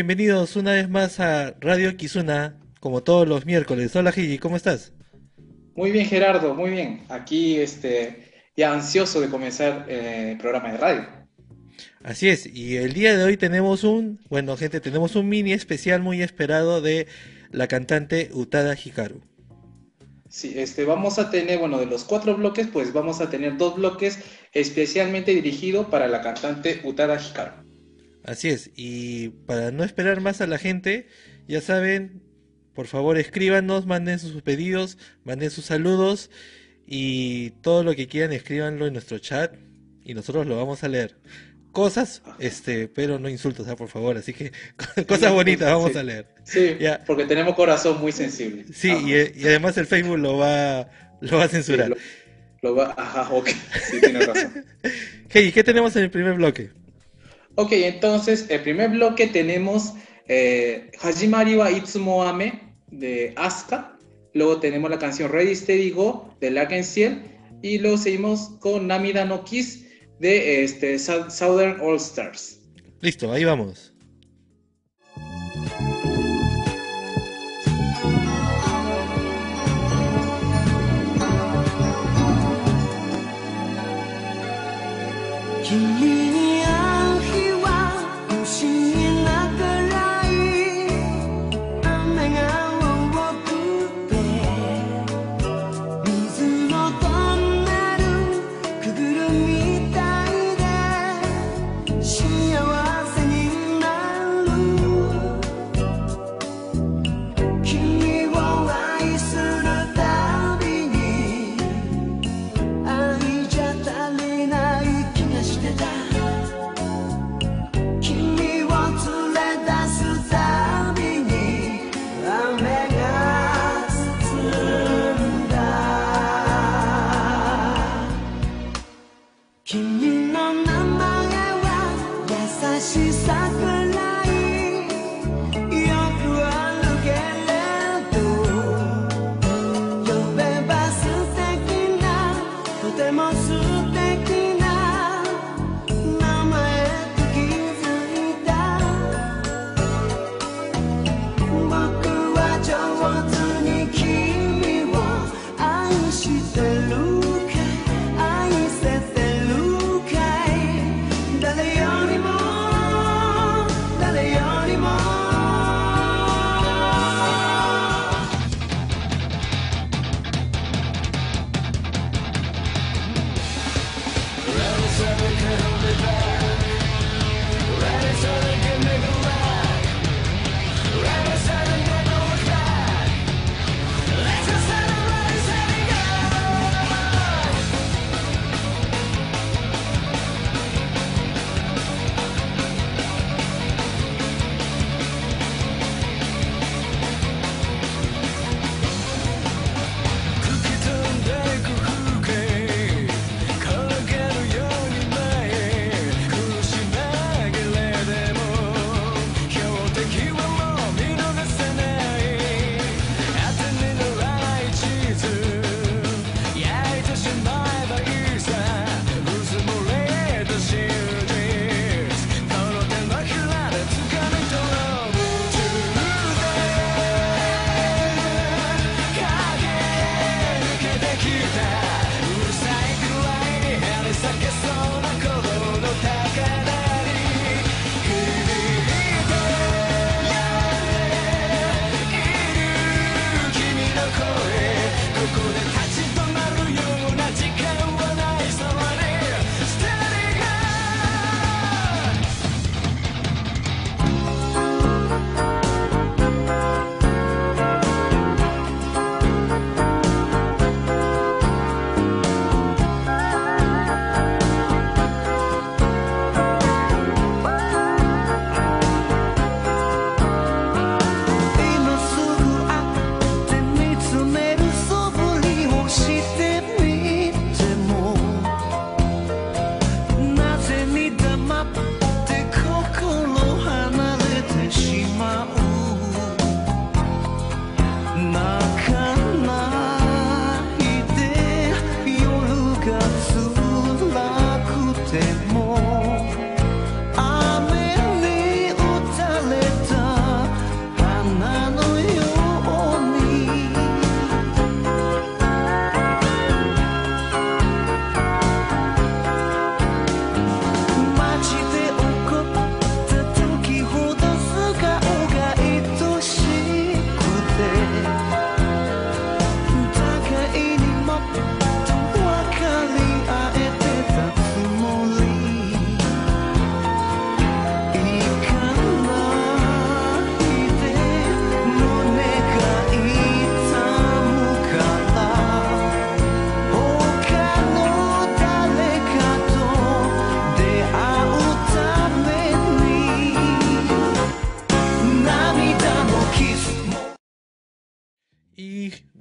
Bienvenidos una vez más a Radio Kizuna, como todos los miércoles. Hola Gigi, ¿cómo estás? Muy bien Gerardo, muy bien. Aquí este, ya ansioso de comenzar eh, el programa de radio. Así es, y el día de hoy tenemos un, bueno gente, tenemos un mini especial muy esperado de la cantante Utada Hikaru. Sí, este, vamos a tener, bueno, de los cuatro bloques, pues vamos a tener dos bloques especialmente dirigidos para la cantante Utada Hikaru. Así es, y para no esperar más a la gente, ya saben, por favor escríbanos, manden sus pedidos, manden sus saludos y todo lo que quieran escríbanlo en nuestro chat y nosotros lo vamos a leer. Cosas, este, pero no insultos, ¿ah? por favor, así que cosas bonitas vamos a leer. Sí, porque tenemos corazón muy sensible. Sí, y, además el Facebook lo va, lo va a censurar. lo, va, ajá, ok, sí, tienes razón. hey, ¿qué tenemos en el primer bloque? Ok, entonces, el primer bloque tenemos eh, Hajimari wa Itsumo Ame de Asuka. Luego tenemos la canción Ready Steady Go de Ciel. Y luego seguimos con Namida no Kiss de este, Southern All Stars. Listo, ahí vamos.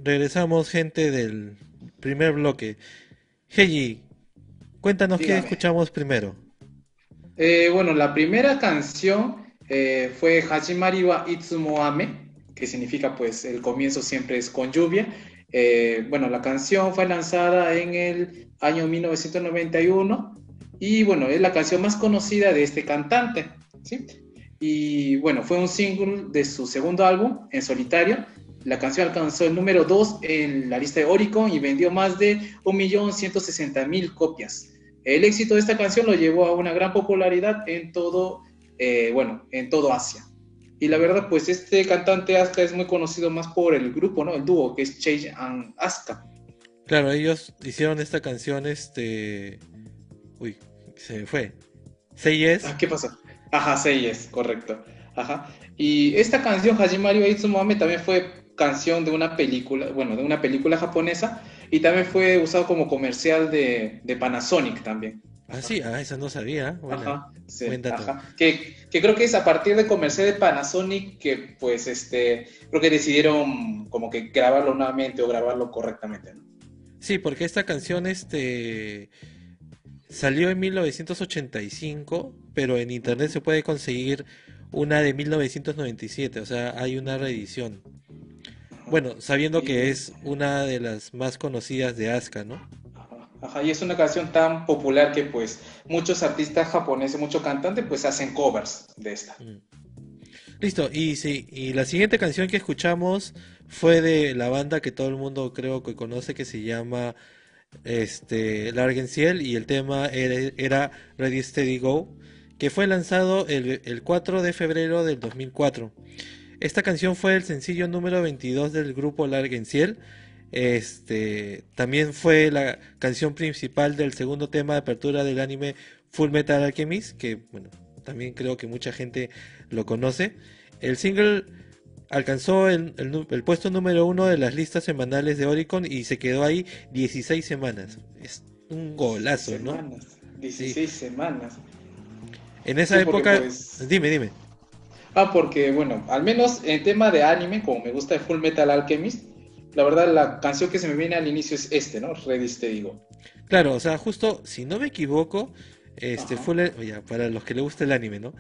Regresamos gente del primer bloque. Heiji, cuéntanos qué escuchamos primero. Eh, bueno, la primera canción eh, fue Hajimari wa Itsumo Ame, que significa pues el comienzo siempre es con lluvia. Eh, bueno, la canción fue lanzada en el año 1991 y bueno, es la canción más conocida de este cantante, ¿sí? Y bueno, fue un single de su segundo álbum en solitario. La canción alcanzó el número 2 en la lista de Oricon y vendió más de 1.160.000 copias. El éxito de esta canción lo llevó a una gran popularidad en todo, eh, bueno, en todo Asia. Y la verdad, pues este cantante Asuka es muy conocido más por el grupo, ¿no? El dúo, que es Chase and Asuka. Claro, ellos hicieron esta canción, este... Uy, se fue. Seyes. Ah, ¿Qué pasó? Ajá, Seyes, correcto. Ajá. Y esta canción, Hajimari Itsumoame, también fue canción de una película, bueno, de una película japonesa, y también fue usado como comercial de, de Panasonic también. Ah, sí, ah, eso no sabía. ajá, sí, ajá. Que, que, creo que es a partir de comercial de Panasonic que, pues, este, creo que decidieron como que grabarlo nuevamente o grabarlo correctamente, ¿no? Sí, porque esta canción, este, salió en 1985, pero en internet se puede conseguir una de 1997, o sea, hay una reedición. Bueno, sabiendo que es una de las más conocidas de Asuka, ¿no? Ajá, y es una canción tan popular que pues muchos artistas japoneses, muchos cantantes pues hacen covers de esta. Mm. Listo, y sí, y la siguiente canción que escuchamos fue de la banda que todo el mundo creo que conoce que se llama este Largenciel y el tema era, Ready Steady Go, que fue lanzado el, el 4 de febrero del 2004. Esta canción fue el sencillo número 22 del grupo Largenciel este, también fue la canción principal del segundo tema de apertura del anime Full Metal Alchemist, que bueno, también creo que mucha gente lo conoce. El single alcanzó el, puesto número uno de las listas semanales de Oricon y se quedó ahí 16 semanas. Es un golazo, ¿no? 16 semanas. En esa época, pues, dime, dime. Ah, porque bueno, al menos en tema de anime, como me gusta Full Metal Alchemist, la verdad, la canción que se me viene al inicio es este, ¿no? Redis te digo. Claro, o sea, justo, si no me equivoco, este Full, ya, para los que le gusta el anime, ¿no?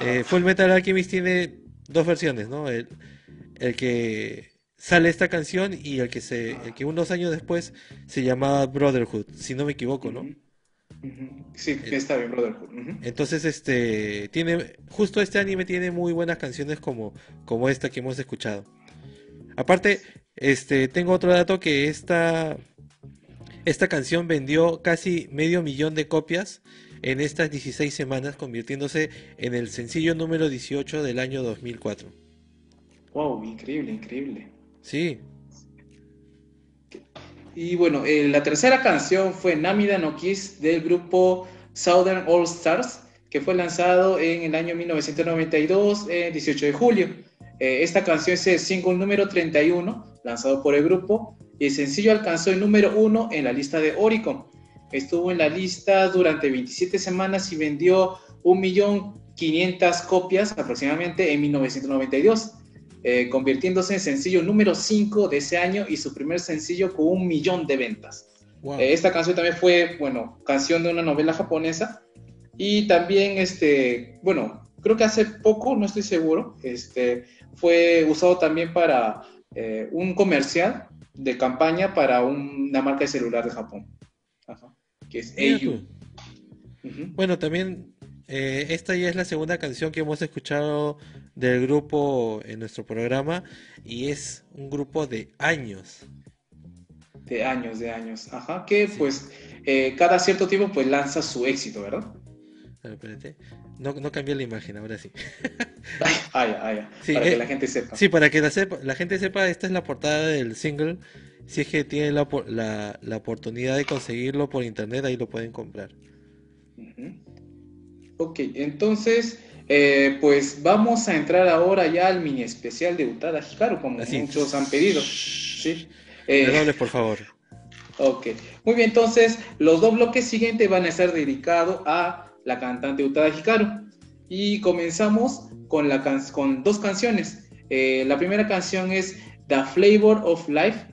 Eh, Full Metal Alchemist tiene dos versiones, ¿no? El, que sale esta canción y el que se, el que unos años después se llamaba Brotherhood, si no me equivoco, ¿no? Sí, que está bien, Brotherhood. Entonces, este, tiene, justo este anime tiene muy buenas canciones como, como esta que hemos escuchado. Aparte, este, tengo otro dato que esta, esta canción vendió casi medio millón de copias en estas 16 semanas, convirtiéndose en el sencillo número 18 del año 2004. Wow, increíble, increíble. Sí. Y bueno, eh, la tercera canción fue Namida no Kiss del grupo Southern All Stars, que fue lanzado en el año 1992, el 18 de julio. Eh, esta canción es el single número 31 lanzado por el grupo, y el sencillo alcanzó el número uno en la lista de Oricon. Estuvo en la lista durante 27 semanas y vendió 1.500.000 copias aproximadamente en 1992, eh, convirtiéndose en sencillo número 5 de ese año y su primer sencillo con un millón de ventas. Eh, esta canción también fue, bueno, canción de una novela japonesa y también, este, bueno, creo que hace poco, no estoy seguro, este, fue usado también para eh, un comercial de campaña para una marca de celular de Japón, que es AU. Bueno, también eh, esta ya es la segunda canción que hemos escuchado del grupo en nuestro programa y es un grupo de años. De años, de años. Ajá, que pues eh, cada cierto tiempo pues lanza su éxito, ¿verdad? No, no cambié la imagen, ahora sí. ay, ay, para que eh, la gente sepa. Sí, para que la, sepa, la gente sepa, esta es la portada del single. Si es que tienen la, la, oportunidad de conseguirlo por internet, ahí lo pueden comprar. Ok, entonces, eh, pues vamos a entrar ahora ya al mini especial de Utada Hikaru, como muchos han pedido. ¿sí? Eh, por favor. Ok, muy bien, entonces los dos bloques siguientes van a estar dedicados a la cantante Utada Hikaru. Y comenzamos con, la con dos canciones. Eh, la primera canción es The Flavor of Life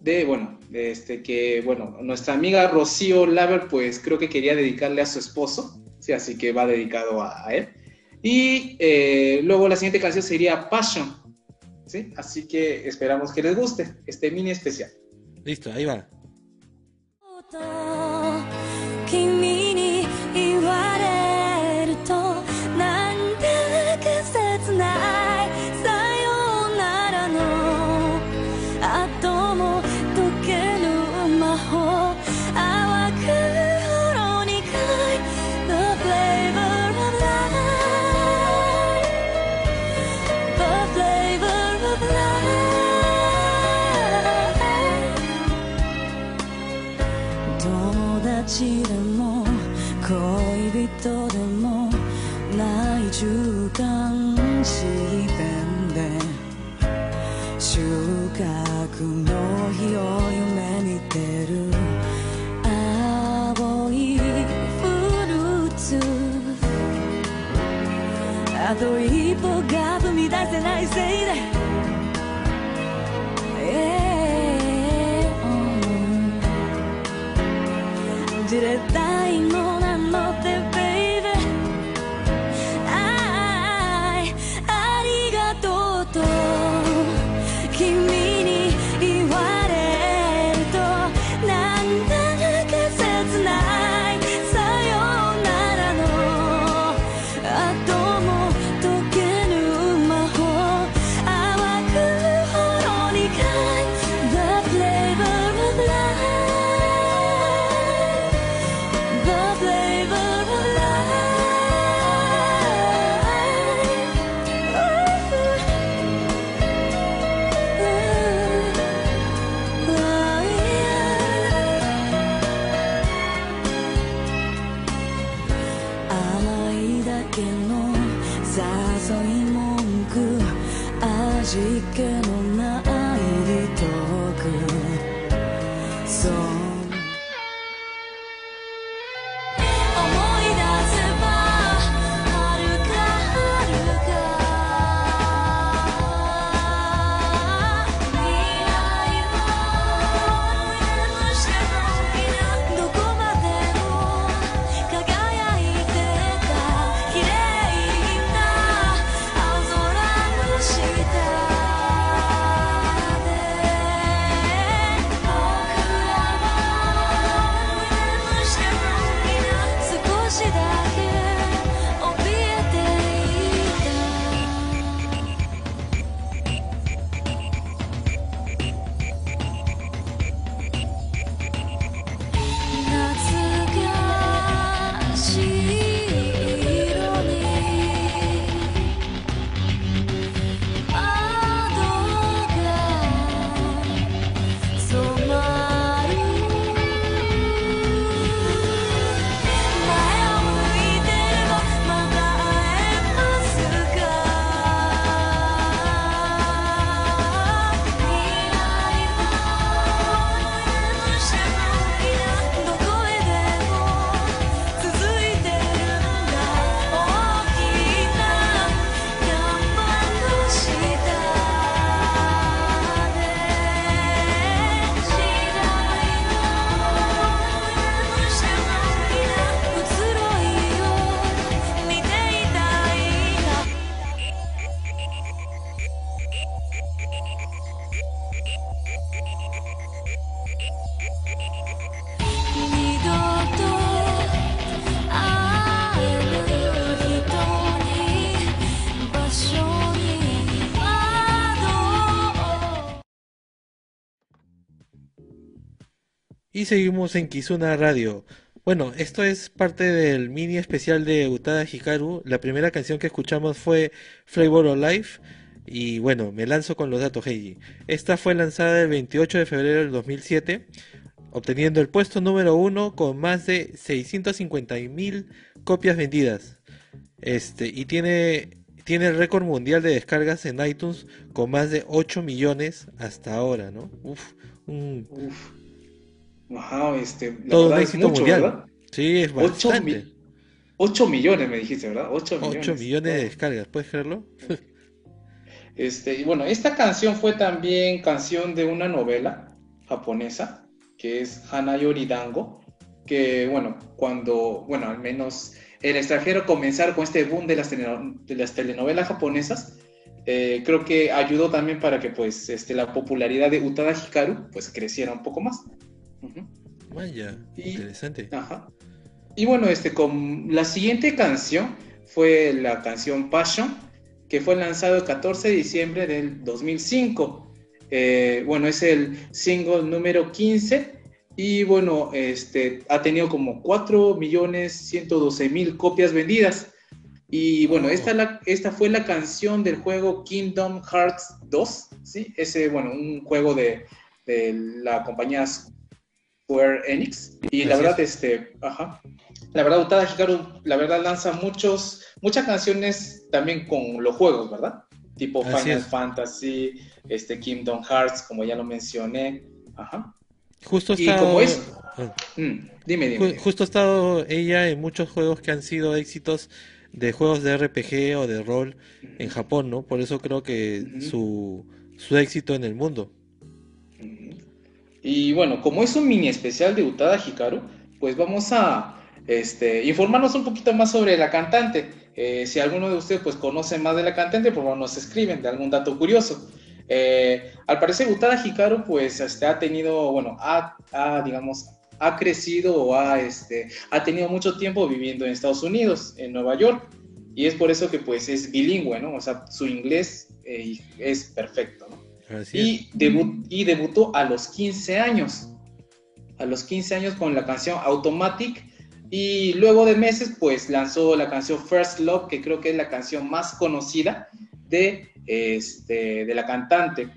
de, bueno, de este, que, bueno, nuestra amiga Rocío Laver, pues creo que quería dedicarle a su esposo, sí, así que va dedicado a, él. Y eh, luego la siguiente canción sería Passion, ¿sí? Así que esperamos que les guste este mini especial. Listo, ahí va. Y seguimos en Kizuna Radio. Bueno, esto es parte del mini especial de Utada Hikaru. La primera canción que escuchamos fue Flavor of Life. Y bueno, me lanzo con los datos, Heiji. Esta fue lanzada el 28 de febrero del 2007, obteniendo el puesto número uno con más de 650.000 copias vendidas. Este, y tiene, tiene el récord mundial de descargas en iTunes con más de 8 millones hasta ahora, ¿no? Uf, un, Uf Wow, este, Todo un éxito mundial. Sí, es bastante. 8, millones me dijiste, ¿verdad? 8 millones. 8 millones de descargas, ¿puedes creerlo? Este, y bueno, esta canción fue también canción de una novela japonesa, que es Hanayori Dango, que bueno, cuando, bueno, al menos el extranjero comenzar con este boom de las, de las telenovelas japonesas, eh, creo que ayudó también para que pues este, la popularidad de Utada Hikaru pues creciera un poco más. Vaya, interesante. Ajá. Y bueno, este, con la siguiente canción fue la canción Passion, que fue lanzado el 14 de diciembre del 2005. Eh, bueno, es el single número 15 y bueno, este, ha tenido como 4.112.000 copias vendidas. Y bueno, esta, la, esta fue la canción del juego Kingdom Hearts 2, ¿sí? Ese, bueno, un juego de, de la compañía Square Enix. Y la verdad, este, ajá. La verdad, Utada Hikaru, la verdad, lanza muchos, muchas canciones también con los juegos, ¿verdad? Tipo Final Fantasy, este, Kingdom Hearts, como ya lo mencioné. Ajá. Justo ha estado... Ah. Mm, dime, dime. Justo ha estado ella en muchos juegos que han sido éxitos de juegos de RPG o de rol en Japón, ¿no? Por eso creo que su, su éxito en el mundo. Y bueno, como es un mini especial de Utada Hikaru, pues vamos a este, informarnos un poquito más sobre la cantante. Eh, si alguno de ustedes pues conoce más de la cantante, por favor nos escriben de algún dato curioso. Eh, al parecer, Utada Hikaru, pues, este, ha tenido, bueno, ha, digamos, ha crecido o ha, este, ha tenido mucho tiempo viviendo en Estados Unidos, en Nueva York, y es por eso que, pues, es bilingüe, ¿no? O sea, su inglés eh, es perfecto, ¿no? Y, debutó a los 15 años, a los 15 años con la canción Automatic, y luego de meses, pues, lanzó la canción First Love, que creo que es la canción más conocida de este, de la cantante.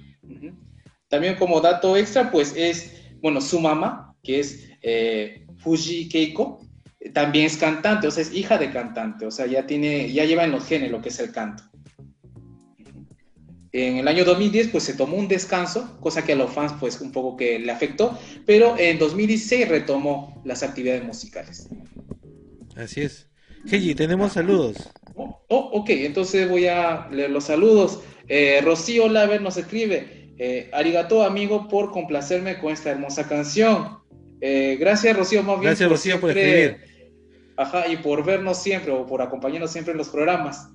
También como dato extra, pues es, bueno, su mamá, que es eh, Fuji Keiko, también es cantante, o sea, es hija de cantante, o sea, ya tiene, ya lleva en los genes lo que es el canto. En el año 2010, pues se tomó un descanso, cosa que a los fans, pues un poco que le afectó, pero en 2016 retomó las actividades musicales. Así es. Heiji, tenemos saludos. Oh, ok, entonces voy a leer los saludos. Eh, Rocío Laver nos escribe, eh, arigato amigo por complacerme con esta hermosa canción. Eh, gracias Rocío, más bien. Gracias Rocío por escribir. Ajá, y por vernos siempre o por acompañarnos siempre en los programas.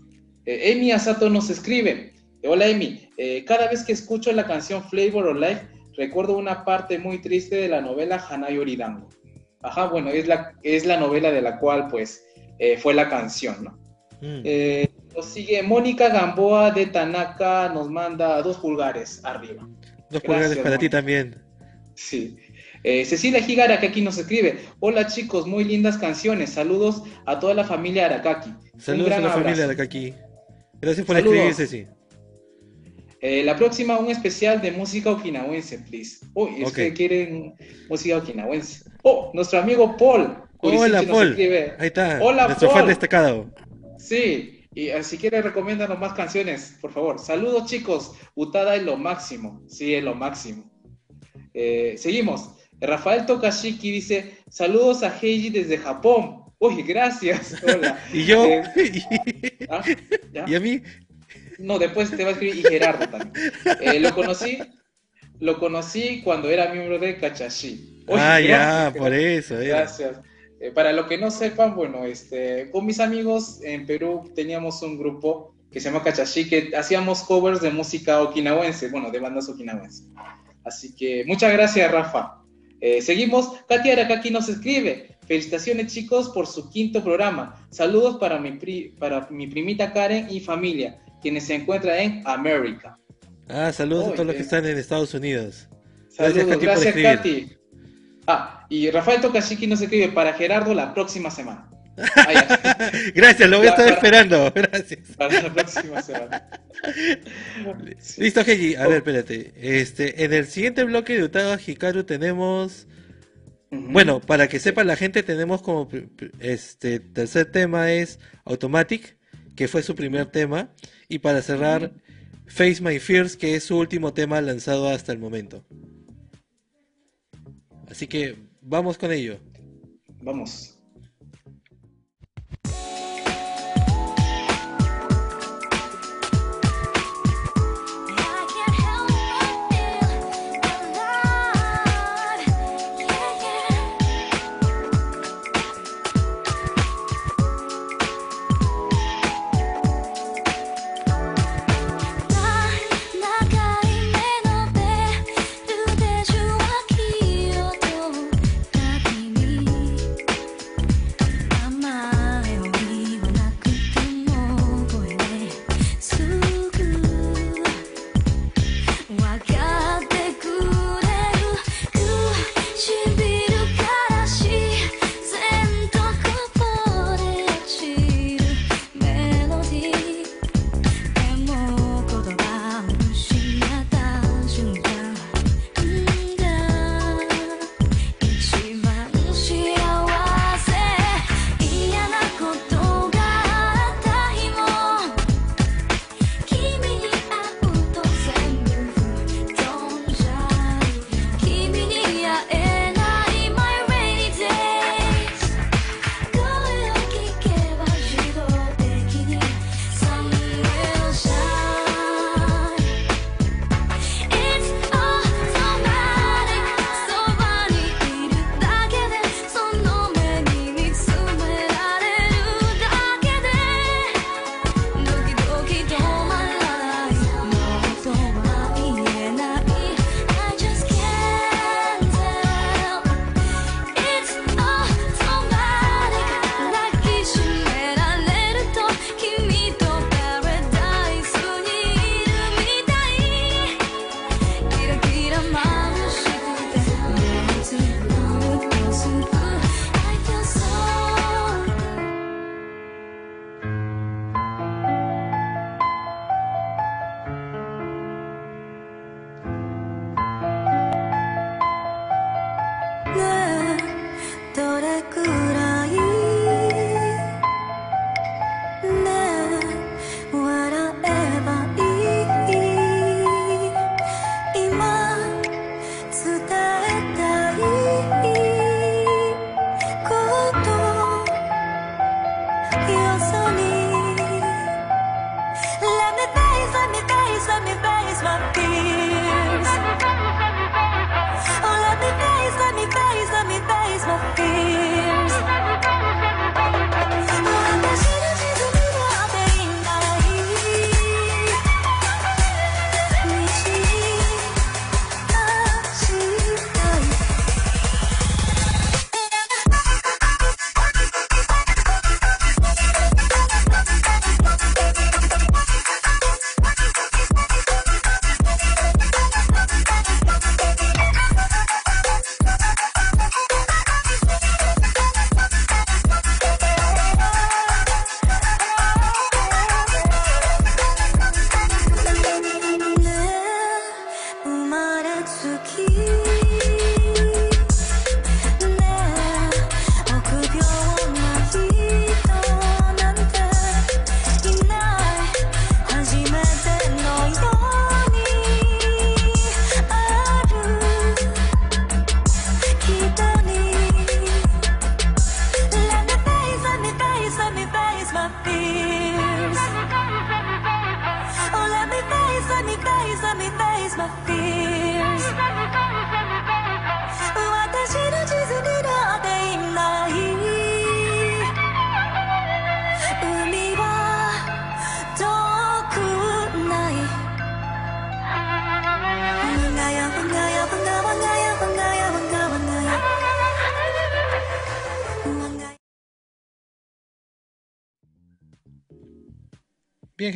Emi Asato nos escribe, hola Emi, cada vez que escucho la canción Flavor of Life, recuerdo una parte muy triste de la novela Hanai Oridango. Ajá, bueno, es la, es la novela de la cual pues fue la canción, ¿no? Mm. Eh, nos sigue Mónica Gamboa de Tanaka, nos manda dos pulgares arriba. Dos pulgares para ti también. Sí. Eh, Cecilia Higara, que aquí nos escribe. Hola chicos, muy lindas canciones. Saludos a toda la familia Arakaki. Saludos a la familia Arakaki. Gracias por escribir, Ceci. Eh, la próxima, un especial de música okinawense, please. Uy, es que quieren música okinawense. Oh, nuestro amigo Paul. Hola, Paul. Ahí está. Hola, nuestro fan destacado. Sí, y si quiere recomiéndanos más canciones, por favor. Saludos chicos, Utada es lo máximo, sí, es lo máximo. Eh, seguimos. Rafael Tokashiki dice, saludos a Heiji desde Japón. Uy, gracias. Hola. ¿Y yo? Eh, ¿ah? ¿Y a mí? No, después te va a escribir y Gerardo también. lo conocí, lo conocí cuando era miembro de Kachashi. ah, ya, por eso. Gracias. Eh, para lo que no sepan, bueno, este, con mis amigos en Perú teníamos un grupo que se llama Cachashi, que hacíamos covers de música okinawense, bueno, de bandas okinawenses. Así que muchas gracias, Rafa. Eh, seguimos. Katia Arakaki nos escribe. Felicitaciones, chicos, por su quinto programa. Saludos para mi, para mi primita Karen y familia, quienes se encuentran en América. Ah, saludos a todos los que están en Estados Unidos. Saludos, gracias, Katy. Ah, y Rafael Tokashiki nos escribe para Gerardo la próxima semana. Gracias, lo voy a estar esperando. Gracias. Para la próxima semana. Listo, Heiji. A ver, espérate. Este, en el siguiente bloque de Utaga Hikaru tenemos. Bueno, para que sepa la gente, tenemos como este tercer tema es Automatic, que fue su primer tema. Y para cerrar, Face My Fears, que es su último tema lanzado hasta el momento. Así que vamos con ello. Vamos.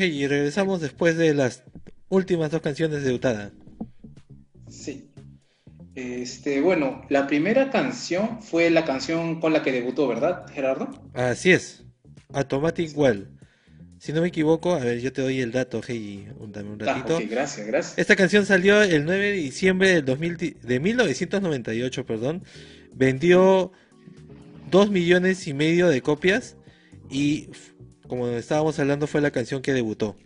Y regresamos después de las últimas dos canciones de Utada. Sí. Este, bueno, la primera canción fue la canción con la que debutó, ¿verdad, Gerardo? Así es. Automatic Well. Si no me equivoco, a ver, yo te doy el dato, hey, dame un ah, ratito. Ah, gracias, gracias. Esta canción salió el 9 de diciembre del 2000, de 1998, perdón. Vendió 2 millones y medio de copias y como estábamos hablando, fue la canción que debutó.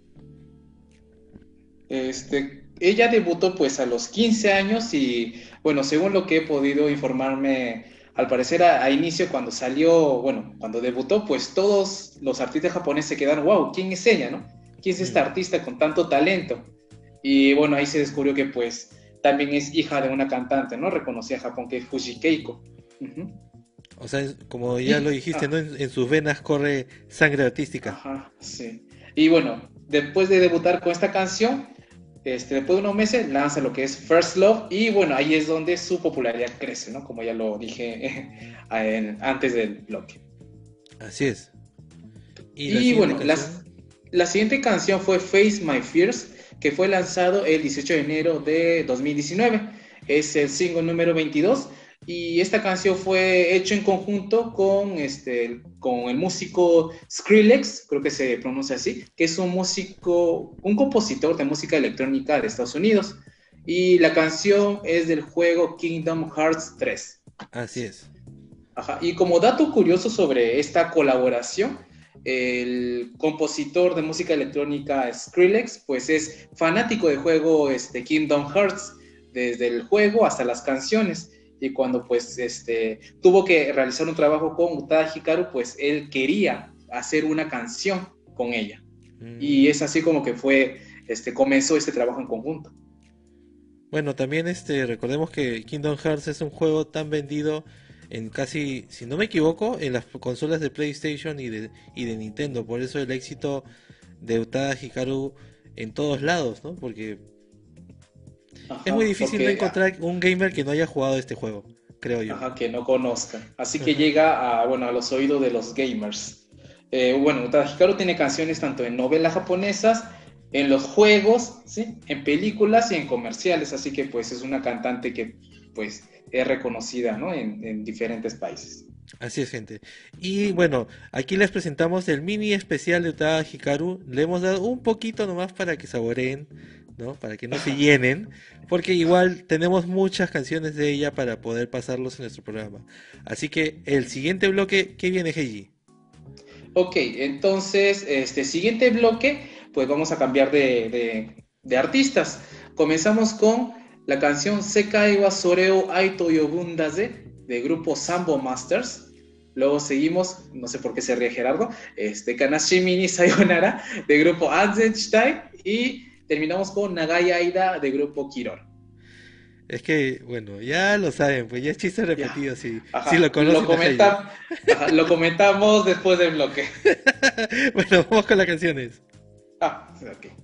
Este, ella debutó pues a los 15 años y bueno, según lo que he podido informarme, al parecer a, inicio cuando salió, bueno, cuando debutó, pues todos los artistas japoneses se quedaron, wow, ¿quién es ella, no? ¿Quién es esta artista con tanto talento? Y bueno, ahí se descubrió que pues también es hija de una cantante, ¿no? Reconocía a Japón que es Fuji Keiko. O sea, como ya lo dijiste, ¿no? En, sus venas corre sangre artística. Ajá, sí. Y bueno, después de debutar con esta canción, este, después de unos meses lanza lo que es First Love y bueno, ahí es donde su popularidad crece, ¿no? Como ya lo dije antes del bloque. Así es. Y, bueno, la, siguiente canción fue Face My Fears, que fue lanzado el 18 de enero de 2019. Es el single número 22 y esta canción fue hecha en conjunto con, este, con el músico Skrillex, creo que se pronuncia así, que es un músico, un compositor de música electrónica de Estados Unidos. Y la canción es del juego Kingdom Hearts 3. Así es. Ajá. Y como dato curioso sobre esta colaboración, el compositor de música electrónica Skrillex, pues es fanático del juego este, Kingdom Hearts, desde el juego hasta las canciones y cuando pues este, tuvo que realizar un trabajo con Utada Hikaru, pues él quería hacer una canción con ella. Y mm. es así como que fue, este, comenzó este trabajo en conjunto. Bueno, también este, recordemos que Kingdom Hearts es un juego tan vendido en casi, si no me equivoco, en las consolas de PlayStation y de, y de Nintendo. Por eso el éxito de Utada Hikaru en todos lados, ¿no? Porque es muy difícil encontrar un gamer que no haya jugado este juego, creo yo. Ajá, que no conozca. Así que llega a, bueno, a los oídos de los gamers. Eh, bueno, Hikaru tiene canciones tanto en novelas japonesas, en los juegos, ¿sí? en películas y en comerciales, así que pues es una cantante que pues es reconocida ¿no? en, en diferentes países. Así es, gente. Y bueno, aquí les presentamos el mini especial de Utada Hikaru. Le hemos dado un poquito nomás para que saboreen ¿no? Para que no se llenen, porque igual tenemos muchas canciones de ella para poder pasarlos en nuestro programa. Así que el siguiente bloque, ¿qué viene, Heiji? Ok, entonces, este siguiente bloque, pues vamos a cambiar de, artistas. Comenzamos con la canción Sekai wa Soreo Aito Yobundaze de grupo Sambo Masters. Luego seguimos, no sé por qué se ríe Gerardo, este, Kanashimi ni Sayonara de grupo Anzenstein y Terminamos con Nagai Aida de grupo Kiror. Es que, bueno, ya lo saben, pues ya es chiste repetido, si, si, lo conocen. Lo, comenta... Lo comentamos después del bloque. bueno, vamos con las canciones. Ah, ok.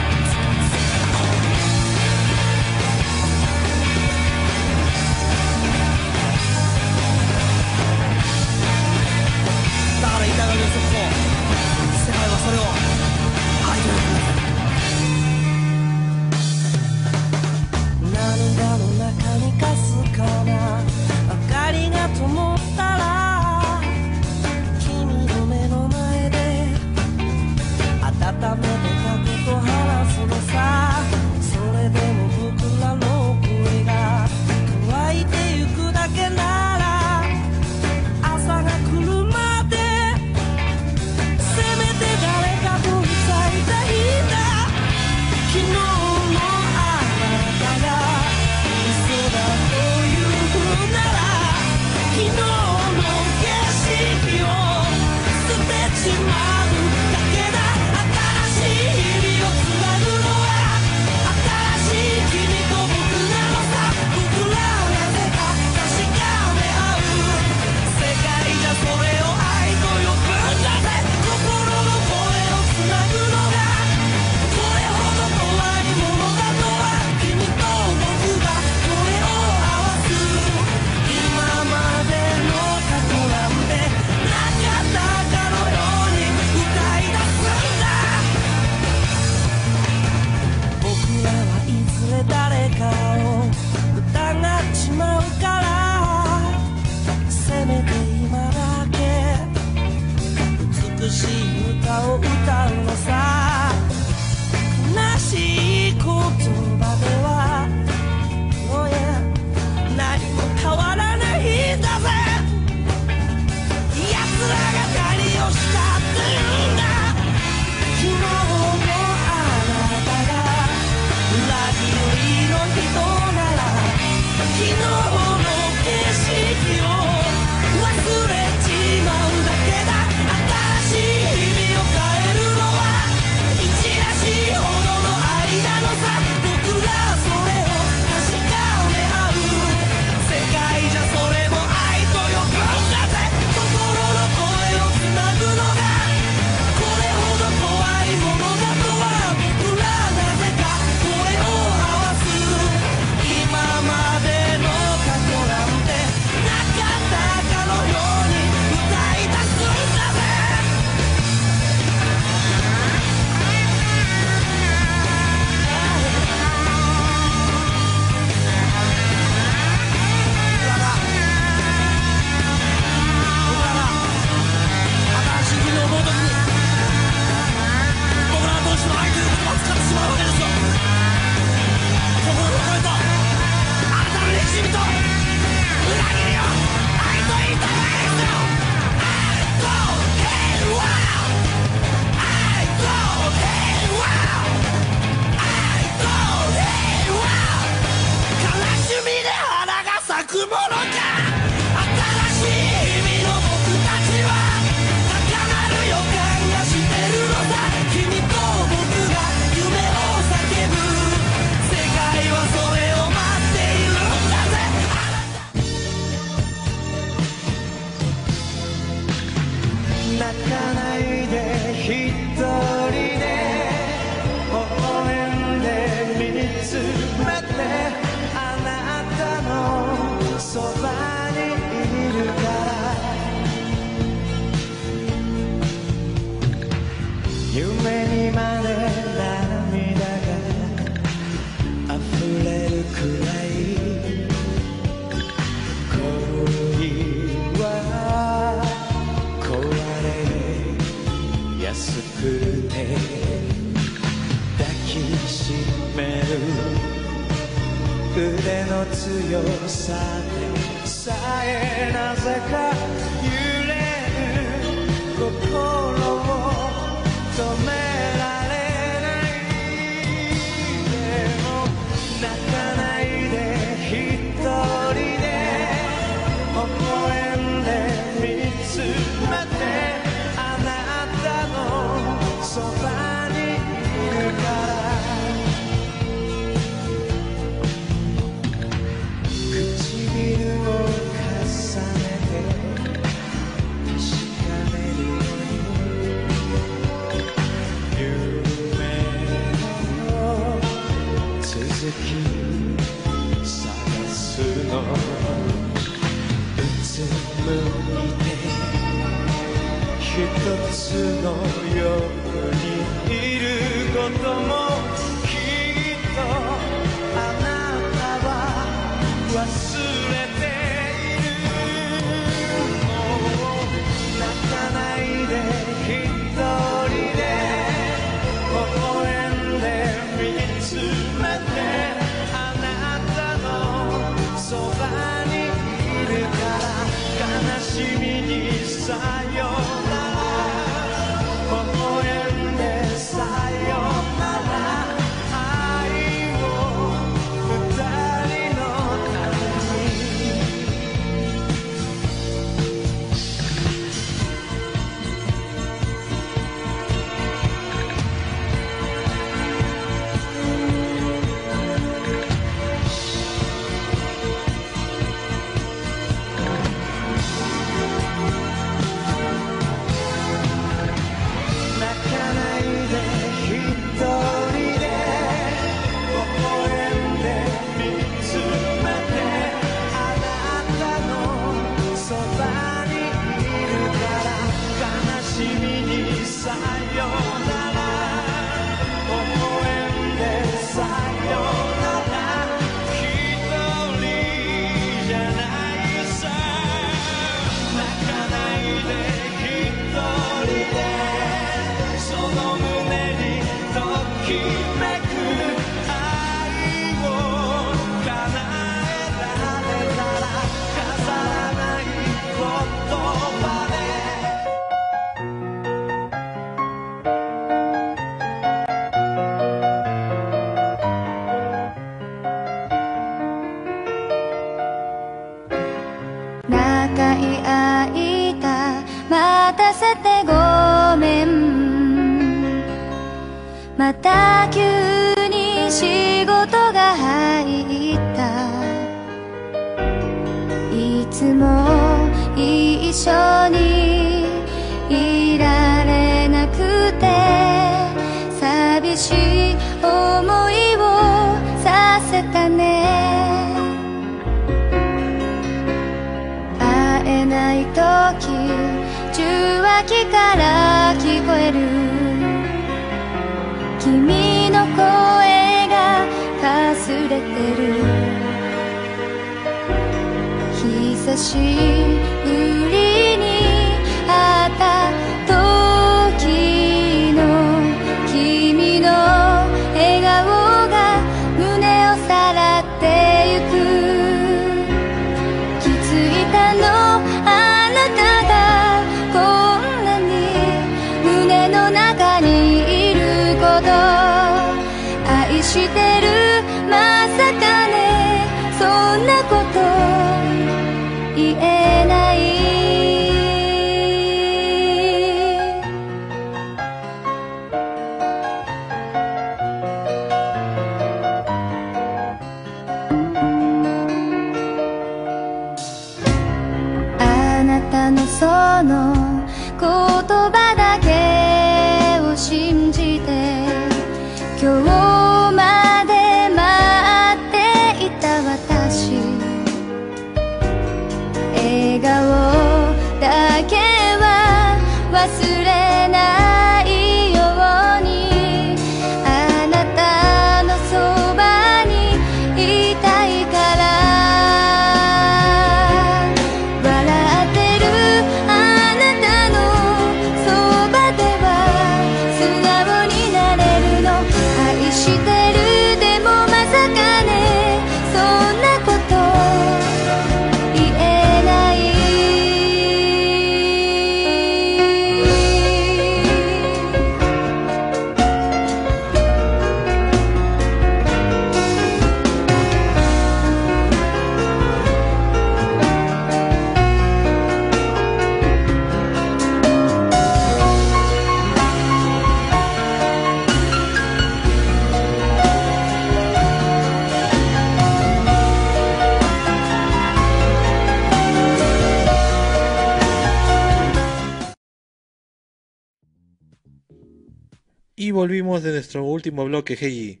Volvimos de nuestro último bloque, Heiji.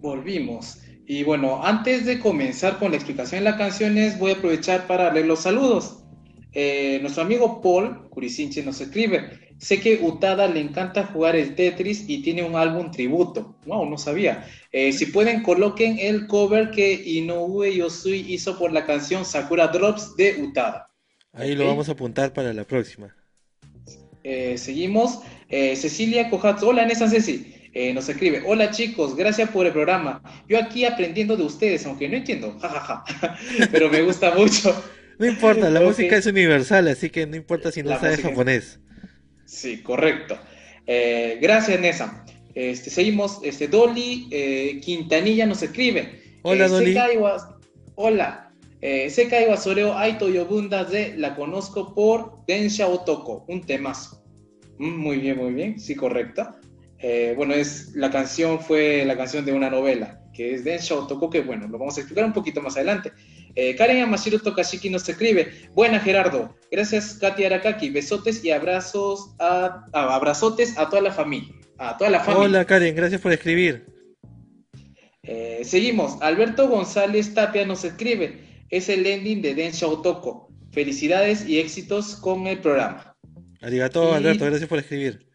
Volvimos. Y bueno, antes de comenzar con la explicación de las canciones, voy a aprovechar para leer los saludos. Eh, nuestro amigo Paul Curicinche nos escribe. Sé que Utada le encanta jugar el Tetris y tiene un álbum tributo. No, no sabía. Eh, si pueden, coloquen el cover que Inoue Yosui hizo por la canción Sakura Drops de Utada. Ahí lo Ok. vamos a apuntar para la próxima. Eh, seguimos. Eh, Cecilia Cojatsu. Hola, Nessa Ceci. Eh, nos escribe. Hola, chicos. Gracias por el programa. Yo aquí aprendiendo de ustedes, aunque no entiendo. jajaja, Pero me gusta mucho. No importa, la música es universal, así que no importa si no La sabes música- japonés. Sí, correcto. Eh, gracias, Nessa. Este, seguimos. Este, Dolly eh, Quintanilla nos escribe. Hola, Dolly. Hola. Eh, Sekai wa Soreo Aito Yobunda de La conozco por Densha Otoko, un temazo. Mm, muy bien, muy bien, sí, correcto. Eh, bueno, es, la canción fue la canción de una novela, que es Densha Otoko, que bueno, lo vamos a explicar un poquito más adelante. Eh, Karen Yamashiro Tokashiki nos escribe, buena Gerardo, gracias Katy Arakaki, besotes y abrazos a, a- abrazotes a toda la familia, a toda la familia. Hola Karen, gracias por escribir. Eh, seguimos. Alberto González Tapia nos escribe. Es el ending de Densha Otoko. Felicidades y éxitos con el programa. Arigato Y- Alberto, gracias por escribir.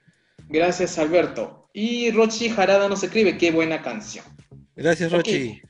Gracias, Alberto. Y Rochi Jarada nos escribe. Qué buena canción. Gracias. Rochi.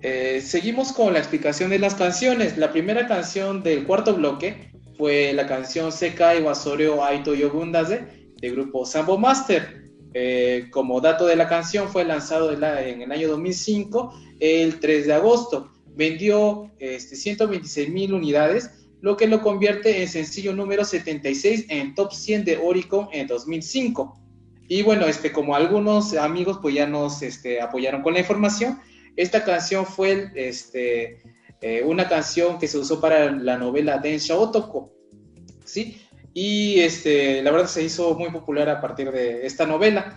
Eh, seguimos con la explicación de las canciones. La primera canción del cuarto bloque fue la canción Sekai Wasoreo Aito Yobundase del grupo Sambo Master. Eh, como dato de la canción, fue lanzado en, la- en el año 2005, el 3 de agosto. Vendió este, 126 mil unidades, lo que lo convierte en sencillo número 76 en top 100 de Oricon en 2005. Y bueno, este, como algunos amigos pues ya nos este, apoyaron con la información, esta canción fue este, eh, una canción que se usó para la novela Densha Otoko, ¿sí? Y este, la verdad se hizo muy popular a partir de esta novela.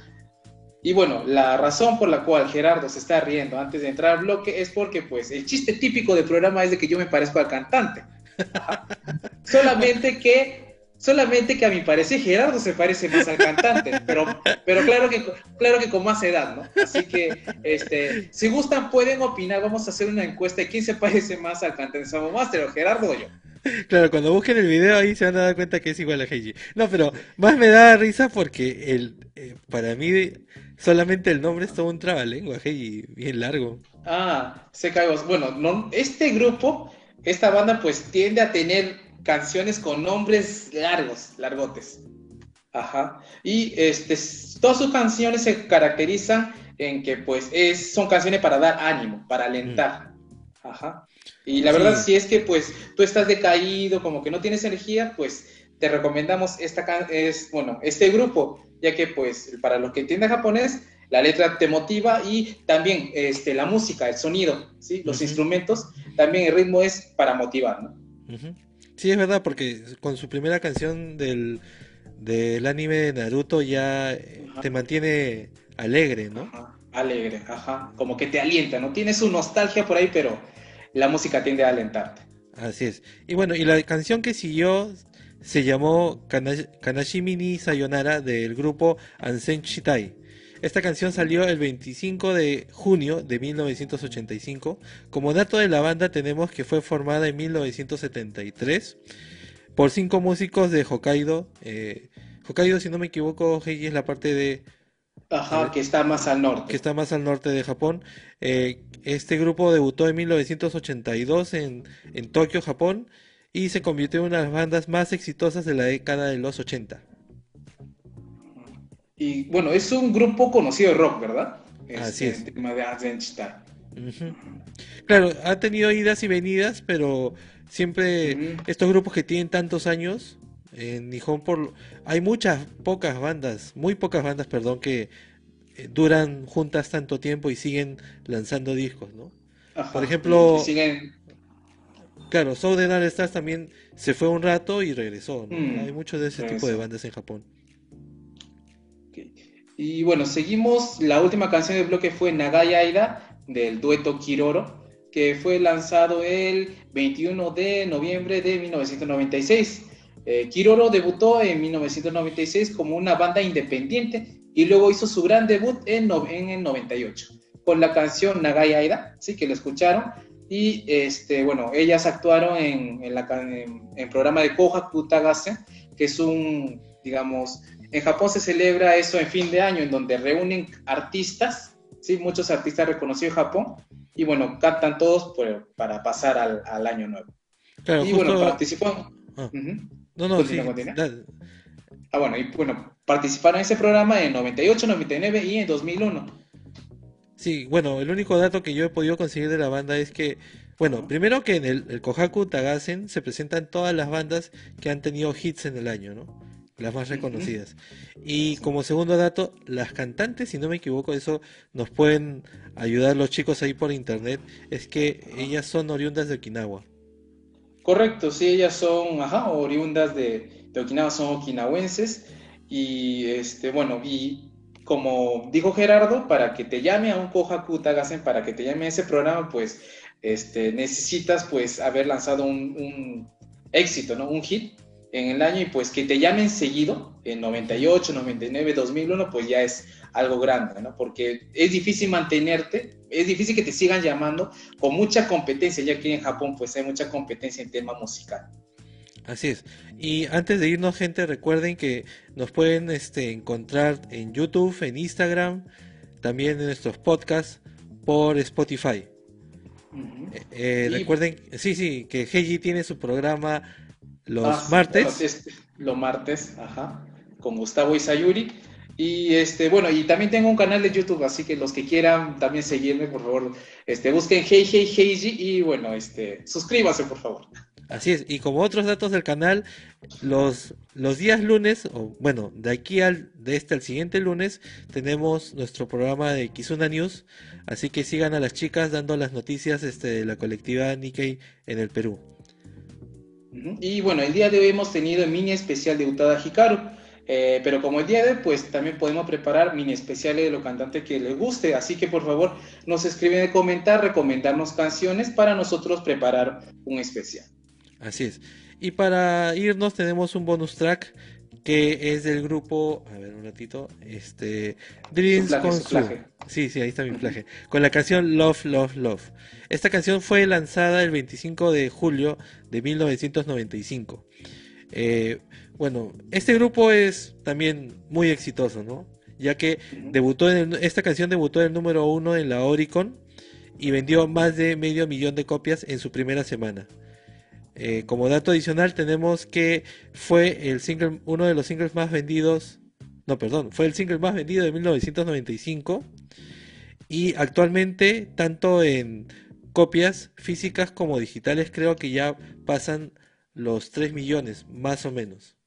Y bueno, la razón por la cual Gerardo se está riendo antes de entrar al bloque es porque pues el chiste típico del programa es de que yo me parezco al cantante. Solamente que solamente que a mi parecer Gerardo se parece más al cantante, pero, pero claro, que, claro que con más edad, ¿no? Así que, este, si gustan, pueden opinar, vamos a hacer una encuesta de quién se parece más al cantante Samo Master, o Gerardo o yo. Claro, cuando busquen el video ahí se van a dar cuenta que es igual a Heiji. No, pero más me da risa porque el, eh, para mí solamente el nombre es todo un trabalengua, Heiji, bien largo. Ah, se cayó. Bueno, no, este grupo, esta banda, pues tiende a tener canciones con nombres largos, largotes. Ajá. Y este, todas sus canciones se caracterizan en que, pues, es, son canciones para dar ánimo, para alentar. Ajá. Y la Sí. verdad, si es que, pues, tú estás decaído, como que no tienes energía, pues, te recomendamos esta es, bueno, este grupo, ya que, pues, para los que entiendan japonés, la letra te motiva y también este, la música, el sonido, ¿sí? los instrumentos, también el ritmo es para motivar, ¿no? Sí, es verdad, porque con su primera canción del, del anime de Naruto ya eh, Ajá. te mantiene alegre, ¿no? Ajá, Alegre, ajá, como que te alienta, ¿no? Tienes su nostalgia por ahí, pero la música tiende a alentarte. Así es. Y bueno, y la canción que siguió se llamó Kana- Kanashimi ni Sayonara del grupo Ansen Shitai. Esta canción salió el 25 de junio de 1985. Como dato de la banda tenemos que fue formada en 1973 por cinco músicos de Hokkaido. Eh, Hokkaido, si no me equivoco, Heiji es la parte de Ajá, que está más al norte. que está más al norte de Japón. Eh, este grupo debutó en 1982 en, en Tokio, Japón, y se convirtió en una de las bandas más exitosas de la década de los 80. Y bueno, es un grupo conocido de rock, ¿verdad? Así Este, es. el tema de. Ujú. Claro, ha tenido idas y venidas, pero siempre estos grupos que tienen tantos años, en Nihon por hay muchas pocas bandas, muy pocas bandas, perdón, que eh, duran juntas tanto tiempo y siguen lanzando discos, ¿no? Ajá, Por ejemplo- siguen, Claro, Southern All Stars también se fue un rato y regresó, ¿no? Mm, Hay muchos de ese tipo de bandas en Japón. Y bueno, seguimos. La última canción del bloque fue Nagaya Aida del dueto Kiroro, que fue lanzado el 21 de noviembre de 1996. Eh, Kiroro debutó en 1996 como una banda independiente y luego hizo su gran debut en, no- en el 98 con la canción Nagaya Aida, sí que lo escucharon. Y este, bueno, ellas actuaron en, en la, en programa de Kohaku Tagase, que es un digamos, en Japón se celebra eso en fin de año, en donde reúnen artistas, ¿sí? muchos artistas reconocidos en Japón, y bueno, cantan todos por- para pasar al, al año nuevo. Claro, y justo... bueno, participan. Ah. No, no, sí. Ah, bueno, y bueno, participaron en ese programa en 98, 99 y en 2001. Sí, bueno, el único dato que yo he podido conseguir de la banda es que, bueno, primero que en el, el Kohaku Tagasen se presentan todas las bandas que han tenido hits en el año, ¿no? Las más reconocidas. Y como segundo dato, las cantantes, si no me equivoco, eso nos pueden ayudar los chicos ahí por internet, es que ellas son oriundas de Okinawa. Correcto, sí, ellas son, ajá, oriundas de, de Okinawa, son okinawenses. Y este, bueno, y como dijo Gerardo, para que te llame a un Kohaku Tagasen, para que te llame a ese programa, pues este, necesitas pues haber lanzado un, un éxito, ¿no? Un hit en el año y pues que te llamen seguido, en 98, 99, 2001, pues ya es algo grande, ¿no? Porque es difícil mantenerte, es difícil que te sigan llamando con mucha competencia, ya que en Japón pues hay mucha competencia en tema musical. Así es. Y antes de irnos, gente, recuerden que nos pueden este, encontrar en YouTube, en Instagram, también en nuestros podcasts por Spotify. Eh, Y- Recuerden, sí, sí, que Heiji tiene su programa los Ah, martes. bueno, este, los martes, ajá, con Gustavo Isayuri. Y este, bueno, y también tengo un canal de YouTube, así que los que quieran también seguirme, por favor, este, busquen Hey Hey Heiji y bueno, este, suscríbase, por favor. Así es. Y como otros datos del canal, los, los días lunes, o bueno, de aquí al, de este al siguiente lunes, tenemos nuestro programa de Kizuna News. Así que sigan a las chicas dando las noticias este, de la colectiva Nikkei en el Perú. Y bueno, el día de hoy hemos tenido mini especial de Utada Hikaru. eh, pero como el día de hoy, pues también podemos preparar mini especiales de los cantantes que les guste. Así que por favor, nos escriben en comentar, recomendarnos canciones para nosotros preparar un especial. Así es. Y para irnos tenemos un bonus track que es del grupo, a ver un ratito, este Dreams Su plaje, con su plaje. Sí, sí, ahí está mi plaje. Con la canción Love, Love, Love. Esta canción fue lanzada el 25 de julio de 1995. Eh, bueno, este grupo es también muy exitoso, ¿no? Ya que debutó en el- esta canción debutó en el número uno en la Oricon y vendió más de medio millón de copias en su primera semana. Eh, como dato adicional tenemos que fue el single, uno de los singles más vendidos, no, perdón, fue el single más vendido de 1995 y actualmente tanto en copias físicas como digitales creo que ya pasan los 3 millones, más o menos.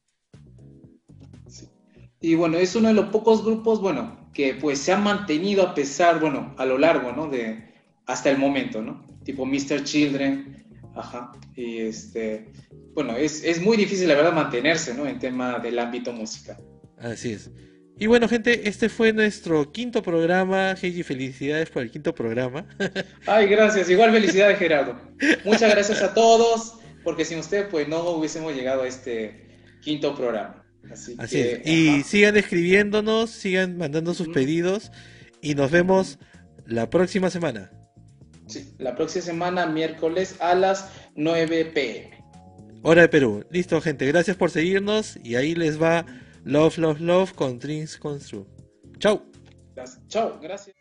Y bueno, es uno de los pocos grupos, bueno, que pues se han mantenido a pesar, bueno, a lo largo, ¿no? De hasta el momento, ¿no? Tipo Mr. Children, ajá. Y este, bueno, es, es muy difícil, la verdad, mantenerse, ¿no? En tema del ámbito musical. Así es. Y bueno, gente, este fue nuestro quinto programa. Heiji, felicidades por el quinto programa. Ay, gracias. Igual felicidades, Gerardo. Muchas gracias a todos, porque sin usted, pues no hubiésemos llegado a este quinto programa. Así, Así que, es. Y ajá. sigan escribiéndonos, sigan mandando sus pedidos y nos vemos la próxima semana. Sí, la próxima semana, miércoles a las 9 pm. Hora de Perú. Listo, gente. Gracias por seguirnos y ahí les va Love, Love, Love con Dreams Come True. Chau. Chao, gracias.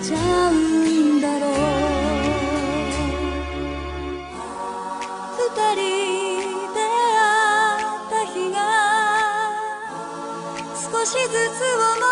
ちゃうんだろう。二人で会った日が少しずつ思う